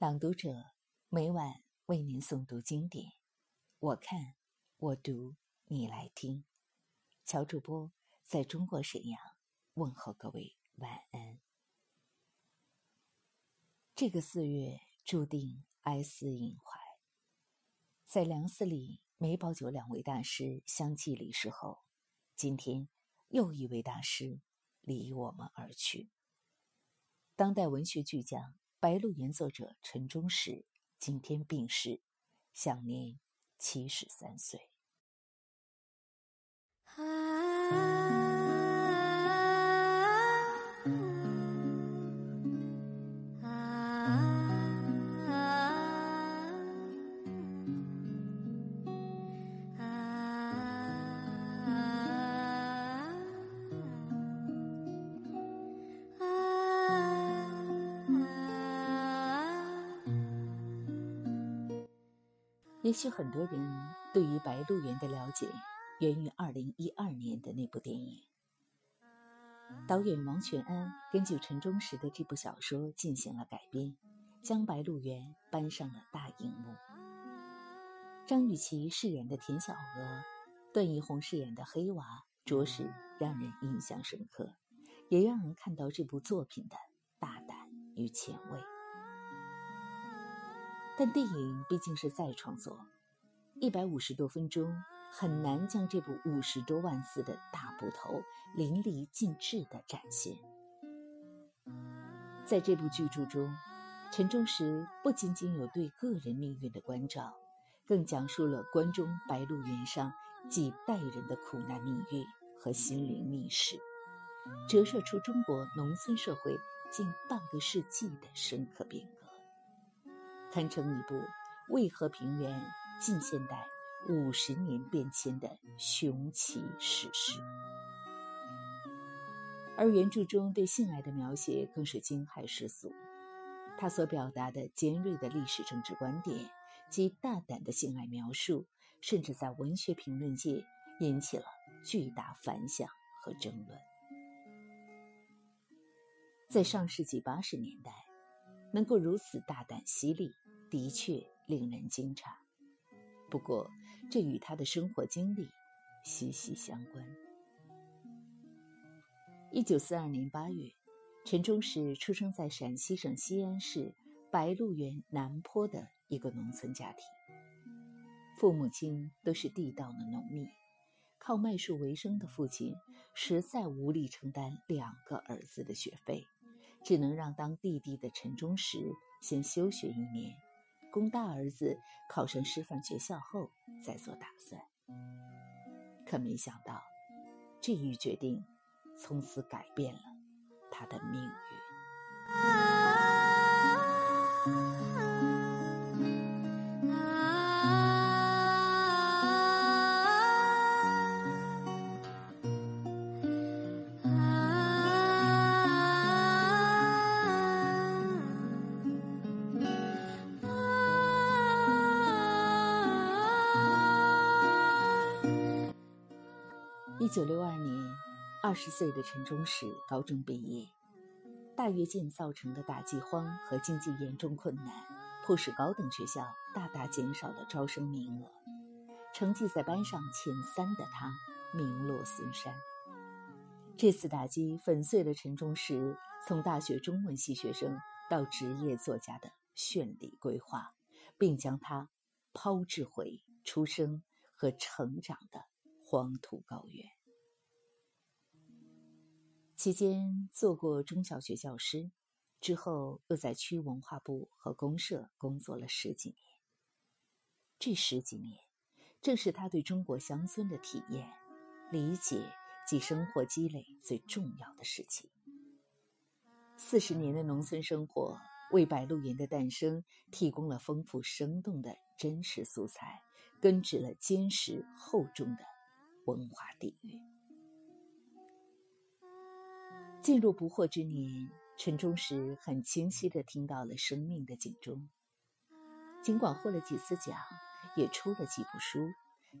朗读者每晚为您诵读经典，我看，我读，你来听。乔主播在中国沈阳问候各位晚安。这个四月注定哀思隐怀，在梁思礼、梅葆玖两位大师相继离世后，今天又一位大师离我们而去。当代文学巨匠。《白鹿原》作者陈忠实今天病逝，享年七十三岁。也许很多人对于《白鹿原》的了解，源于二零一二年的那部电影。导演王全安根据陈忠实的这部小说进行了改编，将《白鹿原》搬上了大荧幕。张雨绮饰演的田小娥，段奕宏饰演的黑娃，着实让人印象深刻，也让人看到这部作品的大胆与前卫。但电影毕竟是再创作，一百五十多分钟很难将这部五十多万字的大部头淋漓尽致的展现。在这部巨著中，陈忠实不仅仅有对个人命运的关照，更讲述了关中白鹿原上几代人的苦难命运和心灵秘史，折射出中国农村社会近半个世纪的深刻变革。堪称一部渭河平原近现代五十年变迁的雄奇史诗，而原著中对性爱的描写更是惊骇世俗。他所表达的尖锐的历史政治观点及大胆的性爱描述，甚至在文学评论界引起了巨大反响和争论。在上世纪八十年代。能够如此大胆犀利，的确令人惊诧。不过，这与他的生活经历息息相关。一九四二年八月，陈忠实出生在陕西省西安市白鹿原南坡的一个农村家庭，父母亲都是地道的农民，靠卖树为生的父亲实在无力承担两个儿子的学费。只能让当弟弟的陈忠实先休学一年，供大儿子考上师范学校后再做打算。可没想到，这一决定从此改变了他的命运。九六二年，二十岁的陈忠实高中毕业。大跃进造成的大饥荒和经济严重困难，迫使高等学校大大减少了招生名额。成绩在班上前三的他，名落孙山。这次打击粉碎了陈忠实从大学中文系学生到职业作家的绚丽规划，并将他抛掷回出生和成长的。黄土高原，期间做过中小学教师，之后又在区文化部和公社工作了十几年。这十几年，正是他对中国乡村的体验、理解及生活积累最重要的时期。四十年的农村生活，为《白鹿原》的诞生提供了丰富生动的真实素材，根植了坚实厚重的。文化底蕴。进入不惑之年，陈忠实很清晰的听到了生命的警钟。尽管获了几次奖，也出了几部书，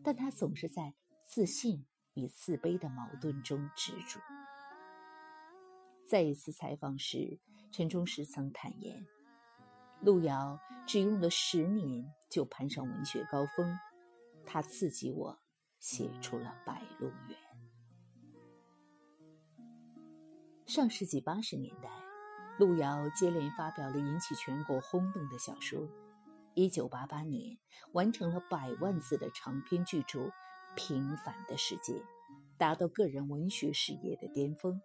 但他总是在自信与自卑的矛盾中执着。在一次采访时，陈忠实曾坦言：“路遥只用了十年就攀上文学高峰，他刺激我写出了《白鹿原》。上世纪八十年代，路遥接连发表了引起全国轰动的小说。一九八八年，完成了百万字的长篇巨著《平凡的世界》，达到个人文学事业的巅峰，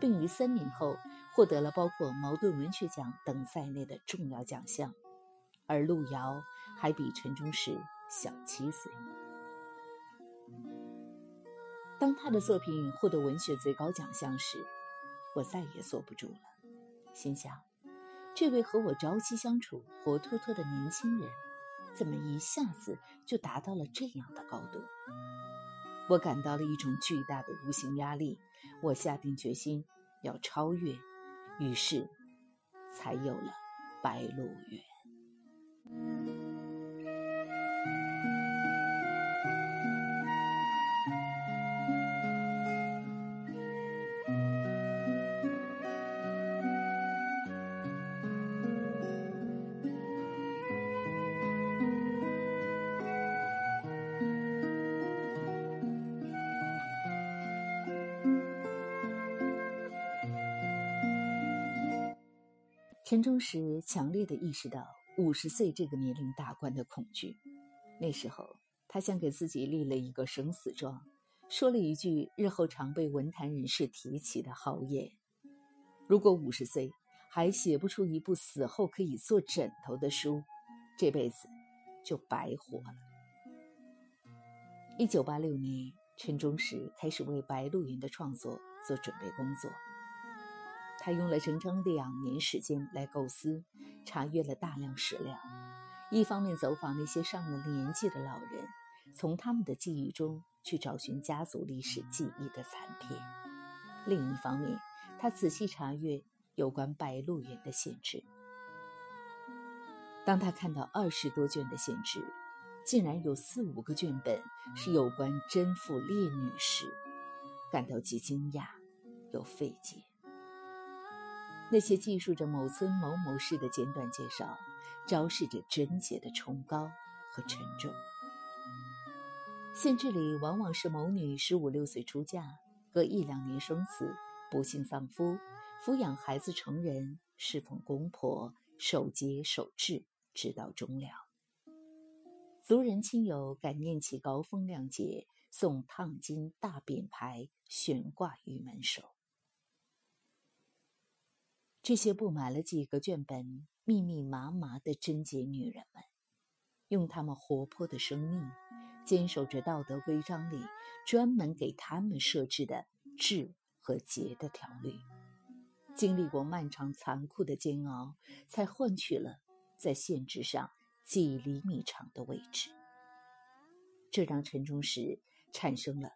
并于三年后获得了包括茅盾文学奖等在内的重要奖项。而路遥还比陈忠实小七岁。当他的作品获得文学最高奖项时，我再也坐不住了，心想：这位和我朝夕相处、活脱脱的年轻人，怎么一下子就达到了这样的高度？我感到了一种巨大的无形压力，我下定决心要超越，于是才有了《白鹿原》。陈忠实强烈的意识到五十岁这个年龄大关的恐惧。那时候，他像给自己立了一个生死状，说了一句日后常被文坛人士提起的豪言：如果五十岁还写不出一部死后可以做枕头的书，这辈子就白活了。一九八六年，陈忠实开始为《白鹿原》的创作做准备工作。他用了整整两年时间来构思，查阅了大量史料。一方面走访那些上了年纪的老人，从他们的记忆中去找寻家族历史记忆的残片；另一方面，他仔细查阅有关白鹿原的县志。当他看到二十多卷的县志，竟然有四五个卷本是有关贞妇烈女时，感到既惊讶又费解。那些记述着某村某某事的简短介绍，昭示着贞洁的崇高和沉重。县志里往往是某女十五六岁出嫁，隔一两年生子，不幸丧夫，抚养孩子成人，侍奉公婆，守节守制，直到终了。族人亲友感念其高风亮节，送烫金大匾牌悬挂于门首。这些布满了几个卷本、密密麻麻的贞洁女人们，用她们活泼的生命，坚守着道德规章里专门给他们设置的智和节的条律，经历过漫长残酷的煎熬，才换取了在限制上几厘米长的位置。这让陈忠实产生了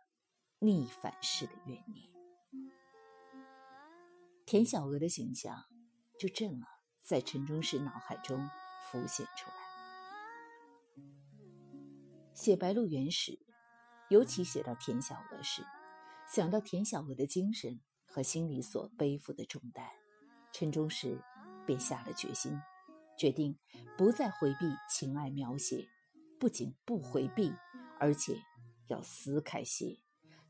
逆反式的怨念。田小娥的形象就这么在陈忠实脑海中浮现出来。写《白鹿原》时，尤其写到田小娥时，想到田小娥的精神和心里所背负的重担，陈忠实便下了决心，决定不再回避情爱描写，不仅不回避，而且要撕开些，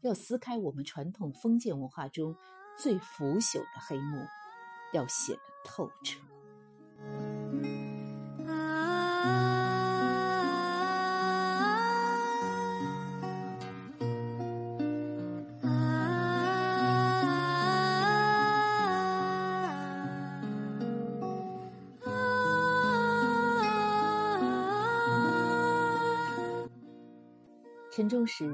要撕开我们传统封建文化中。最腐朽的黑幕，要写得透彻。陈忠实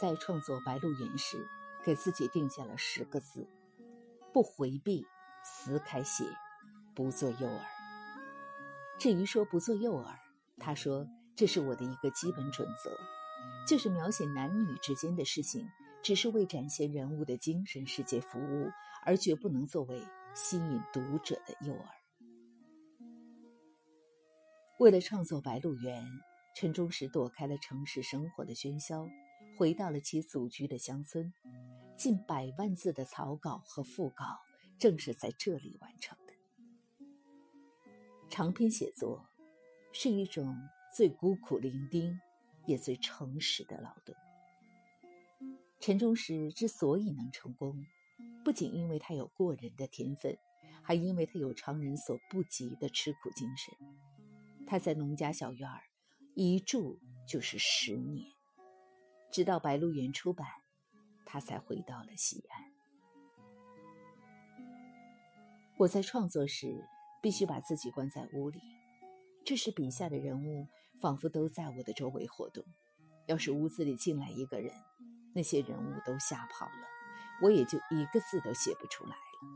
在创作《白鹿原》时，给自己定下了十个字。不回避，撕开写，不做诱饵。至于说不做诱饵，他说这是我的一个基本准则，就是描写男女之间的事情，只是为展现人物的精神世界服务，而绝不能作为吸引读者的诱饵。为了创作《白鹿原》，陈忠实躲开了城市生活的喧嚣，回到了其祖居的乡村。近百万字的草稿和副稿，正是在这里完成的。长篇写作是一种最孤苦伶仃，也最诚实的劳动。陈忠实之所以能成功，不仅因为他有过人的天分，还因为他有常人所不及的吃苦精神。他在农家小院儿一住就是十年，直到《白鹿原》出版，他才回到了西安。我在创作时必须把自己关在屋里，这时笔下的人物仿佛都在我的周围活动。要是屋子里进来一个人，那些人物都吓跑了，我也就一个字都写不出来了。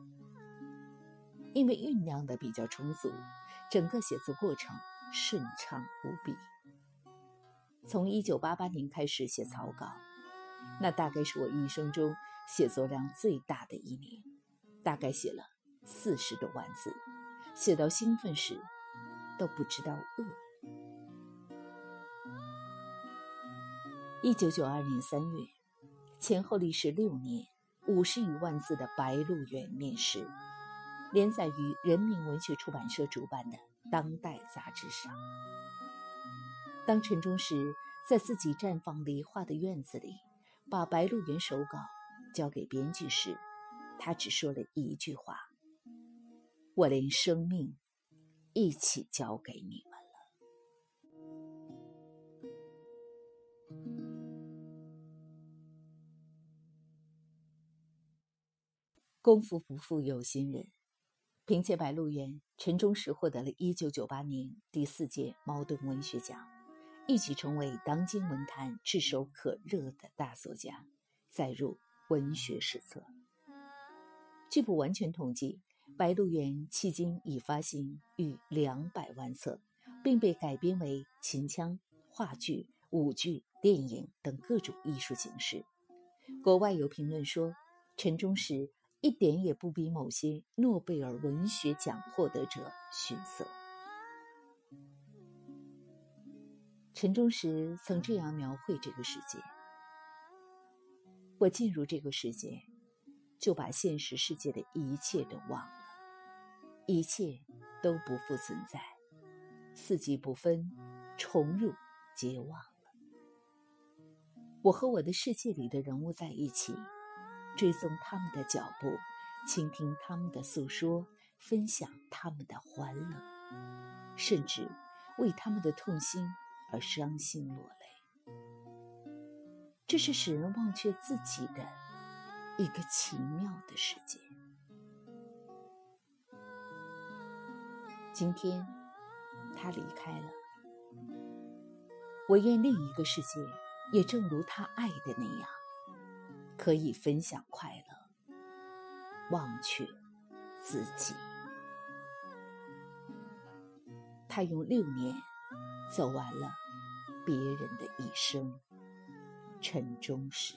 因为酝酿的比较充足，整个写作过程顺畅无比。从一九八八年开始写草稿，那大概是我一生中写作量最大的一年，大概写了四十多万字，写到兴奋时都不知道饿。一九九二年三月，前后历时六年，五十余万字的《白鹿原》面世，连载于人民文学出版社主办的《当代》杂志上。当陈忠实在自己绽放梨花的院子里，把《白鹿原》手稿交给编辑时，他只说了一句话：“我连生命一起交给你们了。”功夫不负有心人，凭借《白鹿原》，陈忠实获得了一九九八年第四届茅盾文学奖，一起成为当今文坛炙手可热的大作家，载入文学史册。据不完全统计，《白鹿原》迄今已发行逾两百万册，并被改编为秦腔、话剧、舞剧、电影等各种艺术形式。国外有评论说，陈忠实。一点也不比某些诺贝尔文学奖获得者逊色。陈忠实曾这样描绘这个世界：我进入这个世界，就把现实世界的一切都忘了，一切都不复存在，四季不分，重入皆忘了。我和我的世界里的人物在一起。追踪他们的脚步，倾听他们的诉说，分享他们的欢乐，甚至为他们的痛心而伤心落泪。这是使人忘却自己的一个奇妙的世界。今天，他离开了。我愿另一个世界也正如他爱的那样。可以分享快乐，忘却自己。他用六年走完了别人的一生，陈忠实。